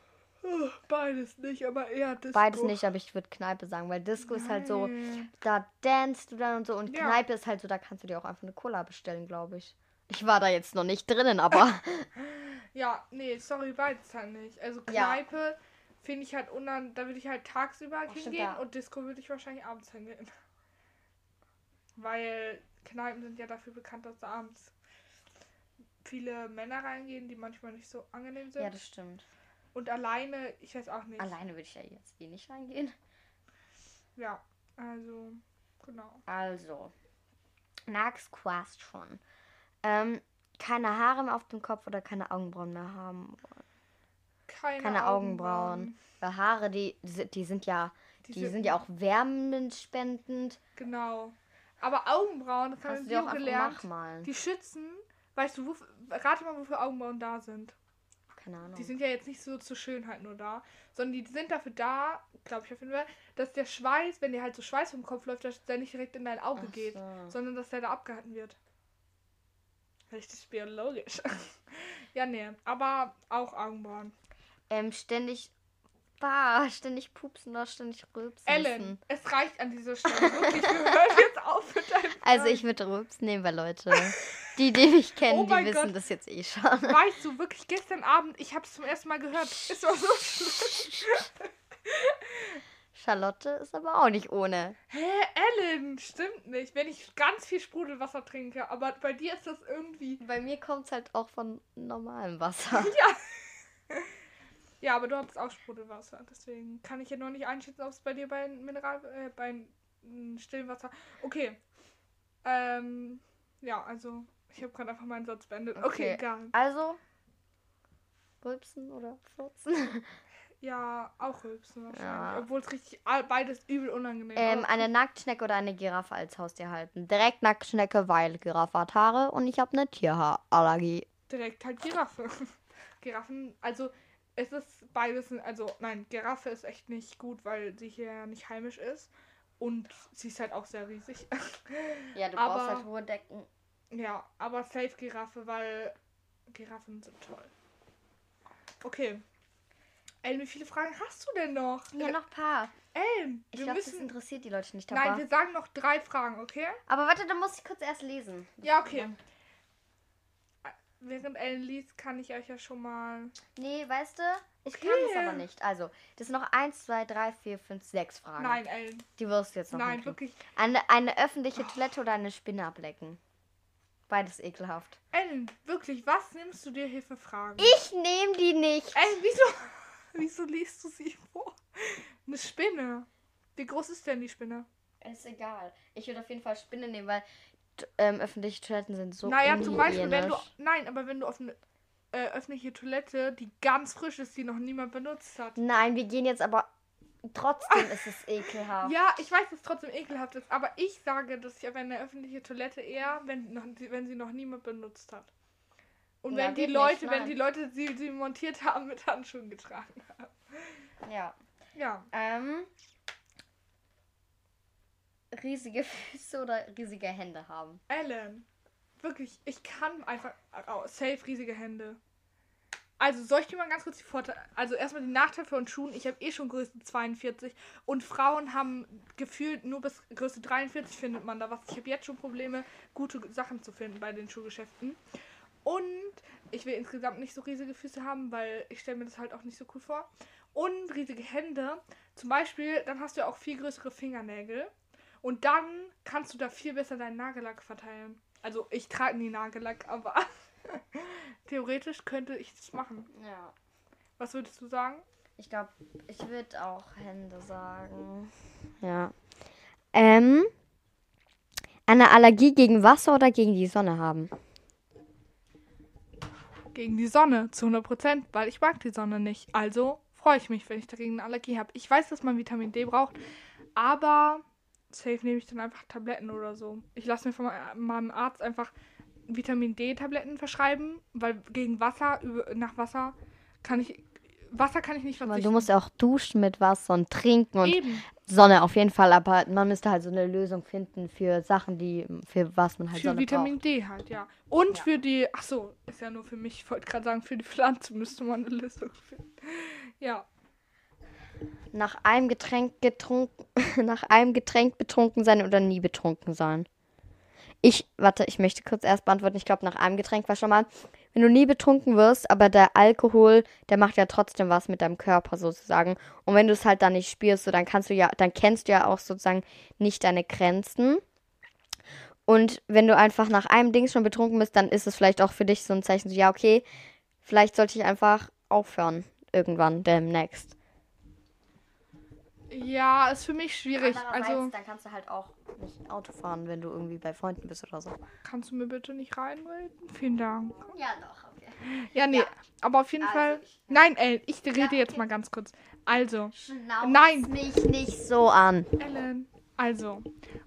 Beides nicht, aber eher Disco. Beides nicht, aber ich würde Kneipe sagen, weil Disco ist halt so, Nein. da danst du dann und so und Ja. Kneipe ist halt so, da kannst du dir auch einfach eine Cola bestellen, glaube ich. Ich war da jetzt noch nicht drinnen, aber <laughs> Ja, nee, sorry, beides halt nicht. Also Ja. Kneipe finde ich halt unan... Da würde ich halt tagsüber stimmt, hingehen ja. und Disco würde ich wahrscheinlich abends hingehen. Weil Kneipen sind ja dafür bekannt, dass da abends viele Männer reingehen, die manchmal nicht so angenehm sind. ja, das stimmt. und alleine, ich weiß auch nicht. Alleine würde ich ja jetzt eh nicht reingehen. Ja, also, genau. Also, next question. Ähm, keine Haare mehr auf dem Kopf oder keine Augenbrauen mehr haben. Keine, Keine Augenbrauen. Weil Haare, die, die sind ja, Die die, sind- sind ja auch wärmendspendend. Genau. Aber Augenbrauen, das haben Kannst du wir auch gelernt, nachmalen. die schützen, weißt du, wofür, rate mal, wofür Augenbrauen da sind. Keine Ahnung. Die sind ja jetzt nicht so zur Schönheit nur da, sondern die sind dafür da, glaube ich auf jeden Fall, dass der Schweiß, wenn dir halt so Schweiß vom Kopf läuft, dass der nicht direkt in dein Auge Ach geht, so. sondern dass der da abgehalten wird. Richtig biologisch. <laughs> ja, nee, aber auch Augenbrauen. Ähm, ständig, bah, ständig pupsen oder ständig rülpsen. Ellen, müssen. es reicht an dieser Stelle. Wirklich, wir hören <laughs> jetzt auf mit deinem Also ich würde rülpsen nehmen, weil Leute, die, die mich <laughs> kennen, Oh die wissen Gott. das jetzt eh schon. Weißt du, wirklich gestern Abend, ich habe es zum ersten Mal gehört. Es war so schlimm. <laughs> Charlotte ist aber auch nicht ohne. Hä, Ellen, stimmt nicht. Wenn ich ganz viel Sprudelwasser trinke, aber bei dir ist das irgendwie. Bei mir kommt es halt auch von normalem Wasser. Ja, aber du hast auch Sprudelwasser. Deswegen kann ich ja noch nicht einschätzen, ob es bei dir bei Mineral, äh, bei stillem Wasser. Okay. Ähm, ja, also ich habe gerade einfach meinen Satz beendet. Okay, Okay. egal. Also, rülpsen oder furzen? <laughs> Ja, auch rülpsen wahrscheinlich. Ja. Obwohl es richtig beides übel unangenehm Ähm, ist. eine Nacktschnecke oder eine Giraffe als Haustier halten. Direkt Nacktschnecke, weil Giraffe hat Haare und ich habe eine Tierhaarallergie. Direkt halt Giraffe. <laughs> Giraffen, also es ist beides, also nein, Giraffe ist echt nicht gut, weil sie hier nicht heimisch ist. Und sie ist halt auch sehr riesig. <laughs> Ja, du Aber- brauchst halt hohe Decken. ja, aber safe Giraffe, weil Giraffen sind toll. Okay. Ellen, wie viele Fragen hast du denn noch? Ja, noch ein paar. Ellen, Ich wir glaube, das müssen. interessiert die Leute nicht. Aber, Nein, wir sagen noch drei Fragen, okay? aber warte, dann muss ich kurz erst lesen. Ja, okay. Während Ellen liest, kann ich euch ja schon mal. Nee, weißt du, ich kann Okay. das aber nicht. Also, das sind noch 1, 2, 3, 4, 5, 6 Fragen. Nein, Ellen. Die wirst du jetzt noch Nein, hinkriegen. wirklich. Eine, eine öffentliche Toilette oder eine Spinne ablecken. Beides ekelhaft. Ellen, wirklich, was nimmst du dir hier für Fragen? Ich nehme die nicht. Ellen, wieso, <laughs> wieso liest du sie vor? Eine Spinne. Wie groß ist denn die Spinne? Ist egal. Ich würde auf jeden Fall Spinne nehmen, weil ähm, öffentliche Toiletten sind so naja, zum Beispiel, wenn du. Nein, aber wenn du auf eine äh, öffentliche Toilette, die ganz frisch ist, die noch niemand benutzt hat. Nein, wir gehen jetzt aber. Trotzdem ist es ekelhaft. Ja, ich weiß, dass es trotzdem ekelhaft ist, aber ich sage, dass ich auf eine öffentliche Toilette eher, wenn, noch, wenn sie noch niemand benutzt hat. Und Ja, wenn die geht nicht, Leute, wenn die Leute sie, sie montiert haben, mit Handschuhen getragen haben. Ja. Ja. Ähm. Riesige <laughs> Füße oder riesige Hände haben. Ellen, wirklich, ich kann einfach oh, safe riesige Hände. Also soll ich dir mal ganz kurz die Vorteile. Also erstmal die Nachteile von Schuhen. Ich habe eh schon Größe 42 und Frauen haben gefühlt nur bis Größe 43 findet man da was. Ich habe jetzt schon Probleme, gute Sachen zu finden bei den Schuhgeschäften. Und ich will insgesamt nicht so riesige Füße haben, weil ich stelle mir das halt auch nicht so cool vor. Und riesige Hände. Zum Beispiel, dann hast du ja auch viel größere Fingernägel. Und dann kannst du da viel besser deinen Nagellack verteilen. Also ich trage nie Nagellack, aber <laughs> theoretisch könnte ich das machen. Ja. Was würdest du sagen? Ich glaube, ich würde auch Hände sagen. Ja. Ähm. Eine Allergie gegen Wasser oder gegen die Sonne haben? Gegen die Sonne zu 100%, weil ich mag die Sonne nicht. Also freue ich mich, wenn ich dagegen eine Allergie habe. Ich weiß, dass man Vitamin D braucht, aber safe nehme ich dann einfach Tabletten oder so. Ich lasse mir von me- meinem Arzt einfach Vitamin D-Tabletten verschreiben, weil gegen Wasser, über- nach Wasser kann ich Wasser kann ich nicht Aber verzichten. du musst ja auch duschen mit Wasser und trinken und Eben. Sonne auf jeden Fall, aber man müsste halt so eine Lösung finden für Sachen, die für was man halt Für Sonne Vitamin braucht. D halt, ja. Und Ja. für die, ach so, ist ja nur für mich, ich wollte gerade sagen, für die Pflanze müsste man eine Lösung finden. Ja. Nach einem Getränk getrunken, <laughs> nach einem Getränk betrunken sein oder nie betrunken sein. Ich, warte, ich möchte kurz erst beantworten. Ich glaube, nach einem Getränk war schon mal, wenn du nie betrunken wirst, aber der Alkohol, der macht ja trotzdem was mit deinem Körper sozusagen. Und wenn du es halt dann nicht spürst, so, dann kannst du ja, dann kennst du ja auch sozusagen nicht deine Grenzen. Und wenn du einfach nach einem Ding schon betrunken bist, dann ist es vielleicht auch für dich so ein Zeichen, so, ja, okay, vielleicht sollte ich einfach aufhören. Irgendwann, demnächst. Ja, ist für mich schwierig. Also, dann kannst du halt auch nicht Auto fahren, wenn du irgendwie bei Freunden bist oder so. kannst du mir bitte nicht reinreden? Vielen Dank. Ja, doch, okay. Ja, nee, Ja. aber auf jeden Also, Fall. ich- Nein, Ellen, ich rede Ja, jetzt okay. mal ganz kurz. Also, Schnauz Nein. mich nicht so an. Ellen. Also,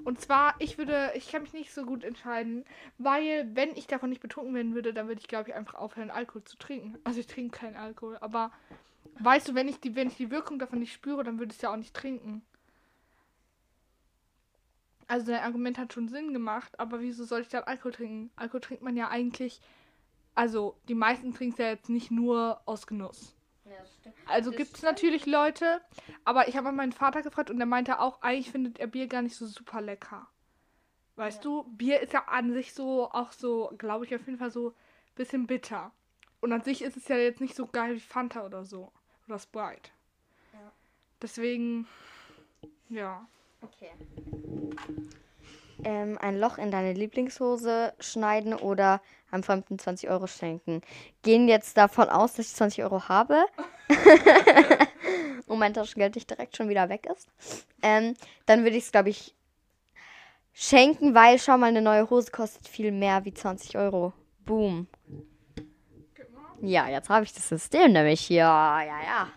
und zwar, ich würde, ich kann mich nicht so gut entscheiden, weil, wenn ich davon nicht betrunken werden würde, dann würde ich, glaube ich, einfach aufhören, Alkohol zu trinken. Also, ich trinke keinen Alkohol, aber weißt du, wenn ich die, wenn ich die Wirkung davon nicht spüre, dann würde ich es ja auch nicht trinken. Also, dein Argument hat schon Sinn gemacht, aber wieso soll ich dann Alkohol trinken? Alkohol trinkt man ja eigentlich, also, die meisten trinken es ja jetzt nicht nur aus Genuss. Also Das gibt es stimmt. natürlich Leute, aber ich habe mal meinen Vater gefragt und der meinte auch, eigentlich findet er Bier gar nicht so super lecker. Weißt Ja. du, Bier ist ja an sich so, auch so, glaube ich, auf jeden Fall so ein bisschen bitter. Und an sich ist es ja jetzt nicht so geil wie Fanta oder so. Oder Sprite. Ja. Deswegen, ja. Okay. Ähm, ein Loch in deine Lieblingshose schneiden oder einem Fremden 20 Euro schenken. Gehen jetzt davon aus, dass ich 20 Euro habe. <laughs> und mein Taschengeld nicht direkt schon wieder weg ist. Ähm, dann würde ich es, glaube ich, schenken, weil schau mal, eine neue Hose kostet viel mehr wie 20 Euro. Boom. Ja, jetzt habe ich das System nämlich hier. Ja, ja.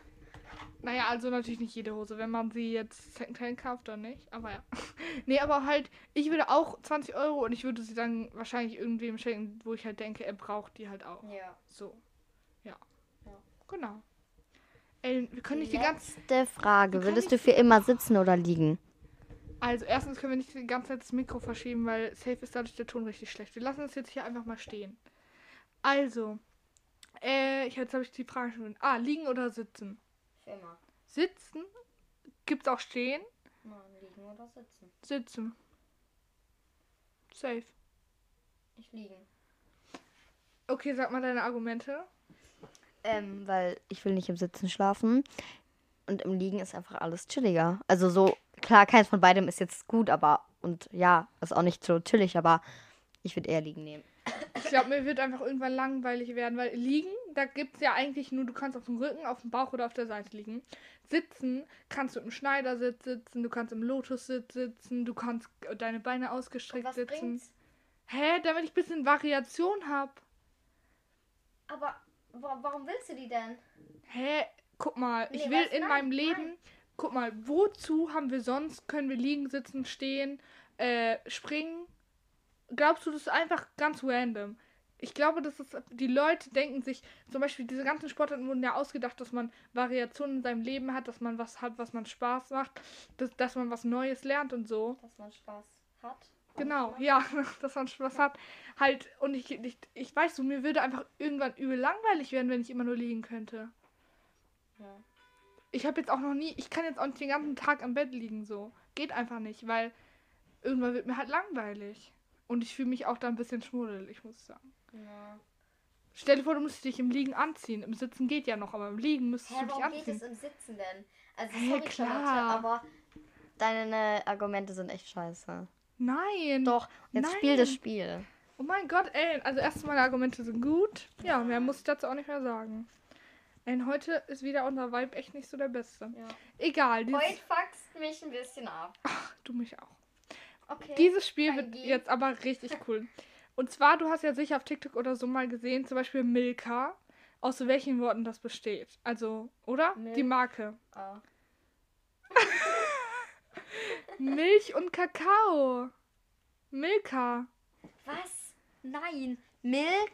Naja, also natürlich nicht jede Hose, wenn man sie jetzt Secondhand kauft, dann nicht. Aber ja. <laughs> nee, aber halt, ich würde auch 20 Euro und ich würde sie dann wahrscheinlich irgendwem schenken, wo ich halt denke, er braucht die halt auch. Ja. So. Ja. Ja. Genau. Ellen, wir können nicht die ganze. Letzte Frage. Würdest du für immer sitzen oder liegen? Also, erstens können wir nicht die ganze Zeit das Mikro verschieben, weil safe ist dadurch der Ton richtig schlecht. Wir lassen das jetzt hier einfach mal stehen. Also. Äh, ich- jetzt habe ich die Frage schon. Ah, liegen oder sitzen? Immer. Sitzen? Gibt's auch stehen? Nein, liegen oder sitzen. Sitzen. Safe. Ich liegen. Okay, sag mal deine Argumente. Ähm, weil ich will nicht im Sitzen schlafen. Und im Liegen ist einfach alles chilliger. Also so, klar, keins von beidem ist jetzt gut, aber und ja, ist auch nicht so chillig, aber ich würde eher liegen nehmen. Ich glaube, mir wird einfach irgendwann langweilig werden, weil liegen, da gibt es ja eigentlich nur, du kannst auf dem Rücken, auf dem Bauch oder auf der Seite liegen. Sitzen kannst du im Schneidersitz sitzen, du kannst im Lotussitz sitzen, du kannst deine Beine ausgestreckt sitzen. Hä, damit ich ein bisschen Variation habe. Aber warum willst du die denn? Hä, guck mal, ich Nee, will was? in Nein, meinem nein. Leben, guck mal, wozu haben wir sonst, können wir liegen, sitzen, stehen, äh, springen? Glaubst du, das ist einfach ganz random? Ich glaube, dass es, die Leute denken sich, zum Beispiel diese ganzen Sportarten wurden ja ausgedacht, dass man Variationen in seinem Leben hat, dass man was hat, was man Spaß macht, dass, dass man was Neues lernt und so. Dass man Spaß hat. Genau, ja, <laughs> dass man Spaß hat. Halt, und ich, ich, ich weiß so, mir würde einfach irgendwann übel langweilig werden, wenn ich immer nur liegen könnte. Ja. Ich habe jetzt auch noch nie, ich kann jetzt auch nicht den ganzen Tag am Bett liegen so. Geht einfach nicht, weil irgendwann wird mir halt langweilig. Und ich fühle mich auch da ein bisschen schmuddelig, muss ich sagen. ja. Stell dir vor, du müsstest dich im Liegen anziehen. Im Sitzen geht ja noch, aber im Liegen müsstest Hä, du dich warum geht anziehen. es im Sitzen denn? Also Hä, sorry, klar. Charlotte, aber deine Argumente sind echt scheiße. Nein. Doch, jetzt Nein. spiel das Spiel. Oh mein Gott, ey. Also erstens meine Argumente sind gut. Ja, mehr muss ich dazu auch nicht mehr sagen. Ey, heute ist wieder unser Vibe echt nicht so der beste. Ja. Egal, Heute fuckst mich ein bisschen ab. du mich auch. Okay. Dieses Spiel wird jetzt aber richtig <laughs> cool. Und zwar, du hast ja sicher auf TikTok oder so mal gesehen, zum Beispiel Milka, aus welchen Worten das besteht. Also, oder? Milk. Die Marke. Ah. <laughs> Milch und Kakao. Milka. Was? Nein. Milk?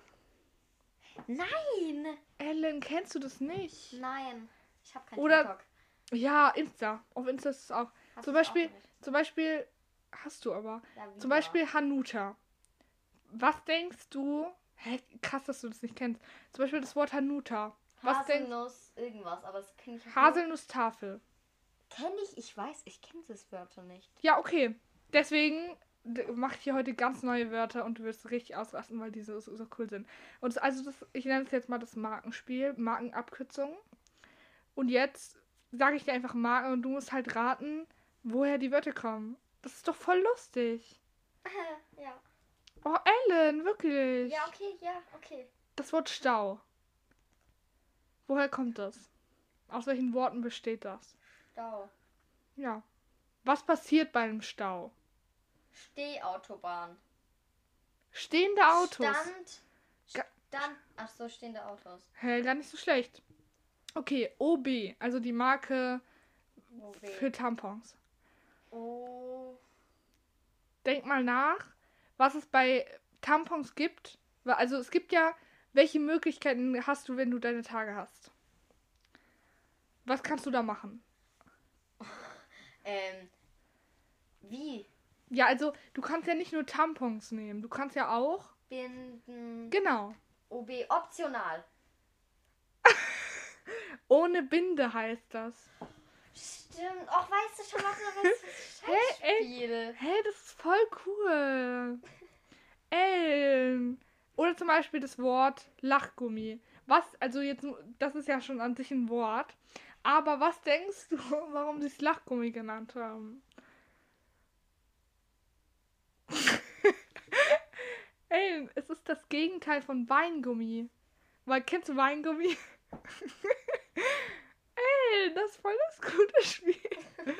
Nein. Ellen, kennst du das nicht? Nein, ich habe kein Oder- TikTok. Ja, Insta. Auf Insta ist es auch. Hast zum Beispiel- auch? Zum Beispiel hast du aber. Wie Zum? Beispiel Hanuta. Was denkst du? Hä, krass, dass du das nicht kennst. Zum Beispiel das Wort Hanuta. Was Haselnuss, irgendwas, aber das kenne ich Haselnusstafel. Kenne ich, ich weiß, ich kenne das Wörter nicht. Ja, okay. Deswegen mache ich hier heute ganz neue Wörter und du wirst richtig ausrasten, weil die so, so, so cool sind. Und das, also das, ich nenne es jetzt mal das Markenspiel, Markenabkürzung. Und jetzt sage ich dir einfach Marken und du musst halt raten, woher die Wörter kommen. Das ist doch voll lustig. <laughs> ja. Oh, Ellen, wirklich. Ja, okay, ja, okay. Das Wort Stau. Woher kommt das? Aus welchen Worten besteht das? Stau. Ja. Was passiert bei einem Stau? Stehautobahn. Stehende Autos. Stand. Stand. Ach so, stehende Autos. Hä, gar nicht so schlecht. Okay, OB, also die Marke OB. für Tampons. Oh. Denk mal nach, was es bei Tampons gibt. Also es gibt ja, welche Möglichkeiten hast du, wenn du deine Tage hast? Was kannst du da machen? <laughs> Ähm. Wie? Ja, also du kannst ja nicht nur Tampons nehmen, du kannst ja auch. Binden. Genau. OB optional. <laughs> Ohne Binde heißt das. Stimmt. Och, weißt du schon, was das ist? Hä, ey? Spiel. Hä, das ist voll cool. Ellen. Oder zum Beispiel das Wort Lachgummi. Was, also jetzt, das ist ja schon an sich ein Wort. Aber was denkst du, <laughs> warum sie es Lachgummi genannt haben? <laughs> Ellen, es ist das Gegenteil von Weingummi. Weil, kennst du Weingummi? <laughs> Ellen, das ist voll das gute Spiel. <laughs>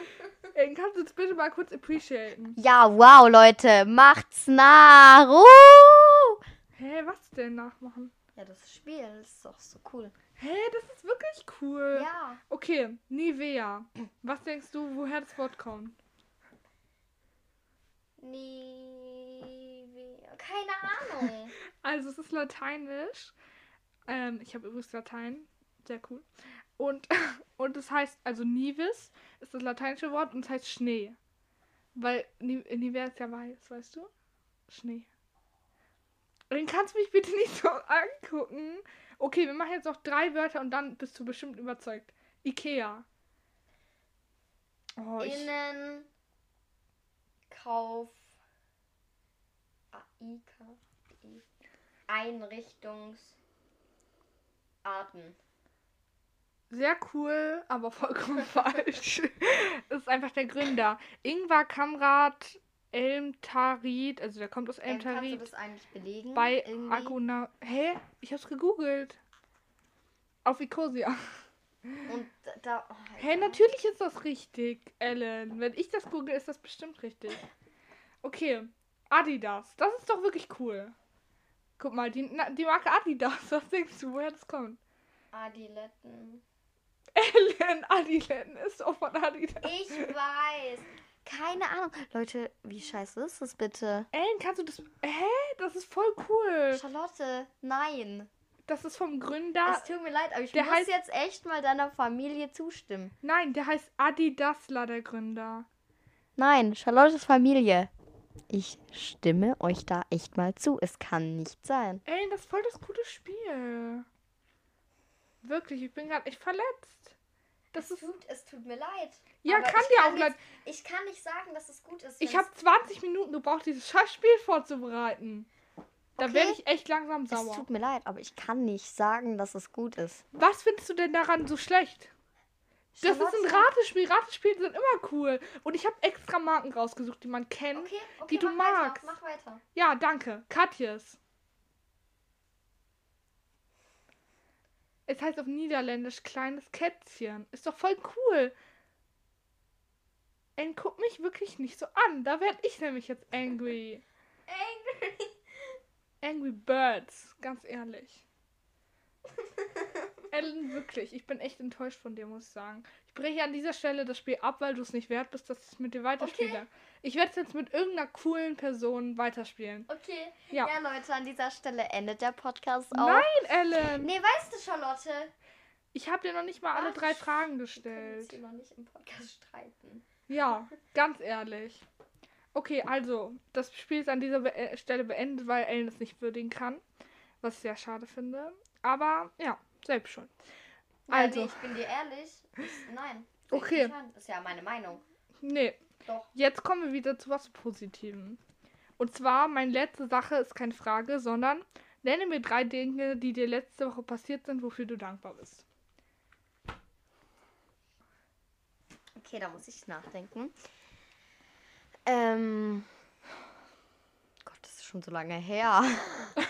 Ellen, kannst du jetzt bitte mal kurz appreciaten? Ja, wow, Leute. Macht's nach. Uh! Hä, was denn nachmachen? Ja, das Spiel ist doch so cool. Hä, das ist wirklich cool. Ja. Okay, Nivea. Was denkst du, woher das Wort kommt? Nivea. Keine Ahnung. <laughs> Also es ist lateinisch. Ähm, ich habe übrigens Latein. Sehr cool. Und, <laughs> und es heißt, also Nivis ist das lateinische Wort und es heißt Schnee. Weil Ni- Nivea ist ja weiß, weißt du? Schnee. Dann kannst du mich bitte <laughs> nicht so angucken. Okay, wir machen jetzt noch drei Wörter und dann bist du bestimmt überzeugt. Ikea. Oh, Innen. Kauf. Aika. Einrichtungsarten. Sehr cool, aber vollkommen <laughs> falsch. Ist einfach der Gründer. Ingvar Kamrat Elmtarid, also der kommt aus Ähm, kannst du Elmtarid. das eigentlich belegen? bei Irgendwie? Aguna. Hä? Ich hab's gegoogelt. Auf Ecosia. Und da-. Oh, Hä, Alter. natürlich ist das richtig, Ellen. Wenn ich das google, ist das bestimmt richtig. Okay, Adidas. Das ist doch wirklich cool. Guck mal, die, die Marke Adidas. <laughs> Was denkst du, woher das kommt? Adiletten. Ellen, Adiletten ist doch von Adidas. Ich weiß. Keine Ahnung. Leute, wie scheiße ist das bitte? Ellen, kannst du das. Hä? Das ist voll cool. Charlotte, nein. Das ist vom Gründer. Es tut mir leid, aber ich der muss heißt- jetzt echt mal deiner Familie zustimmen. Nein, der heißt Adidasler, der Gründer. Nein, Charlottes Familie. Ich stimme euch da echt mal zu. Es kann nicht sein. Ellen, das ist voll das gute Spiel. Wirklich, ich bin gerade echt verletzt. Das ist. tut, es tut mir leid. Ja, kann ich dir kann auch leid. Ich kann nicht sagen, dass es gut ist. Ich habe 20 Minuten gebraucht, dieses Scheißspiel vorzubereiten. Da Okay. werde ich echt langsam Es sauer. tut mir leid, aber ich kann nicht sagen, dass es gut ist. Was findest du denn daran so schlecht? Das ist ein Ratespiel. Ratespiele sind immer cool. Und ich habe extra Marken rausgesucht, die man kennt. Okay, okay, die du magst. Weiter, mach weiter. Ja, danke. Katjes. Es heißt auf Niederländisch kleines Kätzchen. Ist doch voll cool. Ey, guck mich wirklich nicht so an. Da werde ich nämlich jetzt angry. Angry. Angry Birds, ganz ehrlich. Ellen, wirklich, ich bin echt enttäuscht von dir, muss ich sagen. Ich breche an dieser Stelle das Spiel ab, weil du es nicht wert bist, dass ich es mit dir weiterspiele. Ich werde es jetzt mit irgendeiner coolen Person weiterspielen. Okay. Ja. Ja. Leute, an dieser Stelle endet der Podcast auch. Nein, Ellen! Nee, weißt du, Charlotte? Ich habe dir noch nicht mal alle Ach, drei Fragen Wir gestellt. hier noch nicht im Podcast streiten. Ja, ganz ehrlich. Okay, also, das Spiel ist an dieser Be äh, Stelle beendet, weil Ellen es nicht würdigen kann. Was ich sehr schade finde. Aber ja, selbst schon. Ja, Also, nee, ich bin dir ehrlich. Nein. Okay. Das ist ja meine Meinung. nee. Doch. Jetzt kommen wir wieder zu was Positivem. Und zwar, meine letzte Sache ist keine Frage, sondern nenne mir drei Dinge, die dir letzte Woche passiert sind, wofür du dankbar bist. Okay, da muss ich nachdenken. Ähm. Gott, das ist schon so lange her. <laughs>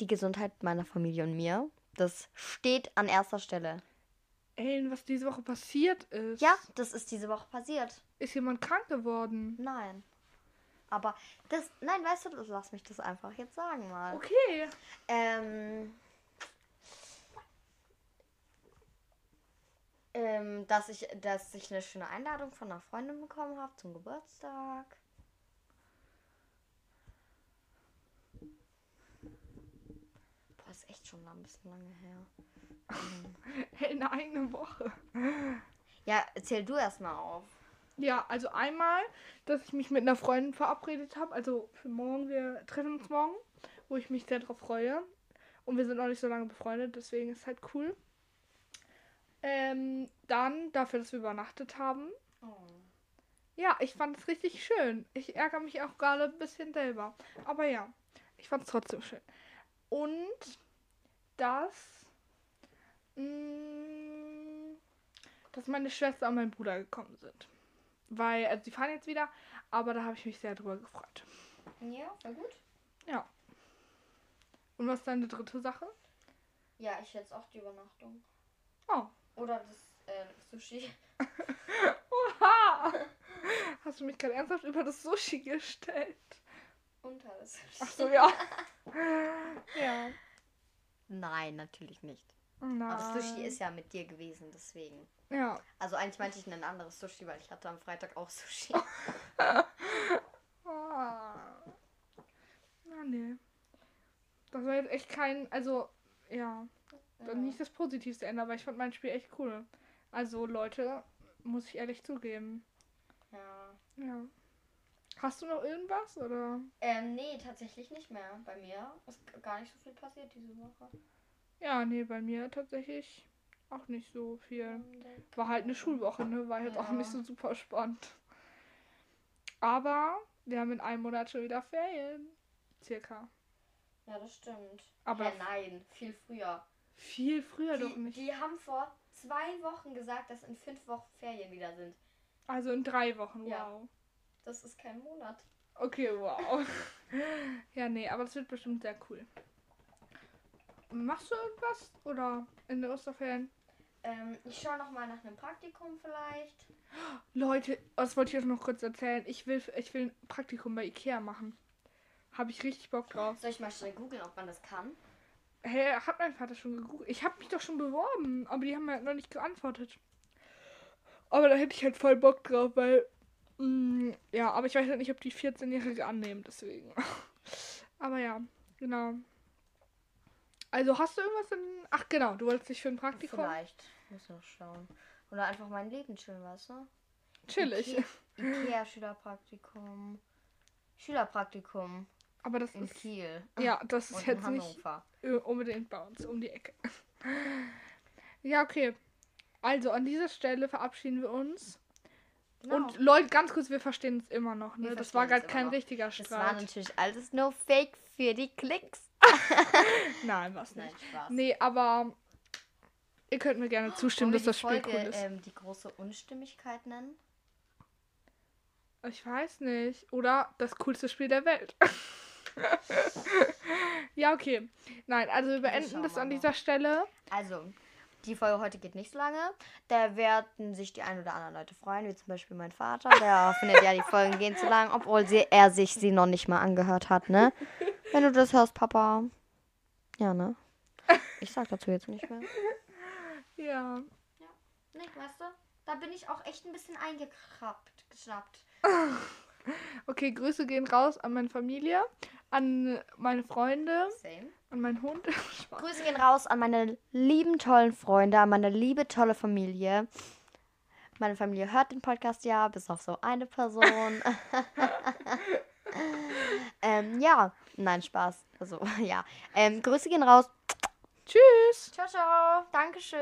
Die Gesundheit meiner Familie und mir, das steht an erster Stelle. Ellen, was diese Woche passiert ist. Ja, das ist diese Woche passiert. Ist jemand krank geworden? Nein. Aber das. Nein, weißt du, lass mich das einfach jetzt sagen mal. Okay. Ähm. Ähm, dass ich, dass ich eine schöne Einladung von einer Freundin bekommen habe zum Geburtstag. Ist echt schon ein bisschen lange her. <laughs> Ellen, eine eigene Woche. Ja, erzähl du erstmal auf. Ja, also einmal, dass ich mich mit einer Freundin verabredet habe. Also für morgen, wir treffen uns morgen, wo ich mich sehr drauf freue. Und wir sind noch nicht so lange befreundet, deswegen ist halt cool. Ähm, dann dafür, dass wir übernachtet haben. Ja, ich fand es richtig schön. Ich ärgere mich auch gerade ein bisschen selber. Aber ja, ich fand es trotzdem schön. Und dass, mh, dass meine Schwester und mein Bruder gekommen sind. Weil, also die fahren jetzt wieder, aber da habe ich mich sehr drüber gefreut. Ja, war gut. Ja. Und was ist deine dritte Sache? Ja, ich jetzt auch die Übernachtung. Oh. Oder das äh, Sushi. <laughs> Oha! Hast du mich gerade ernsthaft über das Sushi gestellt? Unter das Sushi. Ach so, ja. <laughs> ja. Nein, natürlich nicht. Nein. Aber das Sushi ist ja mit dir gewesen, deswegen. Ja. Also eigentlich meinte ich ein anderes Sushi, weil ich hatte am Freitag auch Sushi. <laughs> Ah. Na, nee. Das war jetzt echt kein, also, ja, dann nicht das positivste Ende, aber ich fand mein Spiel echt cool. Also, Leute, muss ich ehrlich zugeben. Ja. Ja. Hast du noch irgendwas, oder? Ähm, nee, tatsächlich nicht mehr. Bei mir ist gar nicht so viel passiert diese Woche. Ja, nee, bei mir tatsächlich auch nicht so viel. War halt eine Schulwoche, ne? War jetzt auch Ja. nicht so super spannend. Aber wir haben in einem Monat schon wieder Ferien. Circa. Ja, das stimmt. Aber Hä, nein, viel früher. viel früher doch Die, nicht. die haben vor zwei Wochen gesagt, dass in fünf Wochen Ferien wieder sind. Also in drei Wochen, wow. Ja. Das ist kein Monat. Okay, wow. <laughs> ja, nee, aber das wird bestimmt sehr cool. Machst du irgendwas? Oder in den Osterferien? Ähm, ich schaue noch mal nach einem Praktikum vielleicht. Leute, das wollte ich euch noch kurz erzählen. Ich will, ich will ein Praktikum bei Ikea machen. Habe ich richtig Bock drauf. Soll ich mal schnell googeln, ob man das kann? Hä, hat mein Vater schon gegoogelt? Ich habe mich doch schon beworben, aber die haben mir halt noch nicht geantwortet. Aber da hätte ich halt voll Bock drauf, weil. Mm, ja, aber ich weiß halt nicht, ob die 14-Jährige annehmen, deswegen. <laughs> aber ja, genau. Also hast du irgendwas in. Ach genau, du wolltest dich für ein Praktikum. Vielleicht. Muss noch schauen. Oder einfach mein Leben chillen, weißt du? Chillig. Ikea, Ikea Schülerpraktikum. Schülerpraktikum Aber das in ist. Kiel. Ja, das ist jetzt nicht unbedingt bei uns um die Ecke. <laughs> ja, okay. Also an dieser Stelle verabschieden wir uns. Genau. Und Leute, ganz kurz, wir verstehen es immer noch. Ne? Das war gerade kein noch. richtiger das war Streit. natürlich alles nur Fake für die Klicks. <laughs> Nein, <laughs> was Nein, nicht. Spaß. Nee, aber ihr könnt mir gerne zustimmen, wir dass das Spiel Folge cool ist. ähm, die große Unstimmigkeit nennen? Ich weiß nicht. Oder das coolste Spiel der Welt. <laughs> ja, okay. Nein, also wir beenden das an dieser Stelle. Also, die Folge heute geht nicht so lange. Da werden sich die ein oder anderen Leute freuen, wie zum Beispiel mein Vater. Der <laughs> findet ja, die Folgen gehen zu lang, obwohl sie, er sich sie noch nicht mal angehört hat, ne? Wenn du das hörst, Papa. Ja, ne? Ich sag dazu jetzt nicht mehr. Ja. Nee, weißt du? Da bin ich auch echt ein bisschen eingekrabbt, geschnappt. <laughs> Okay, Grüße gehen raus an meine Familie, an meine Freunde, Same. an meinen Hund. <laughs> Grüße gehen raus an meine lieben, tollen Freunde, an meine liebe, tolle Familie. Meine Familie hört den Podcast ja, bis auf so eine Person. <laughs> ähm, ja, nein, Spaß. Also, <laughs> ja. Ähm, Grüße gehen raus. Tschüss. Ciao, ciao. Dankeschön.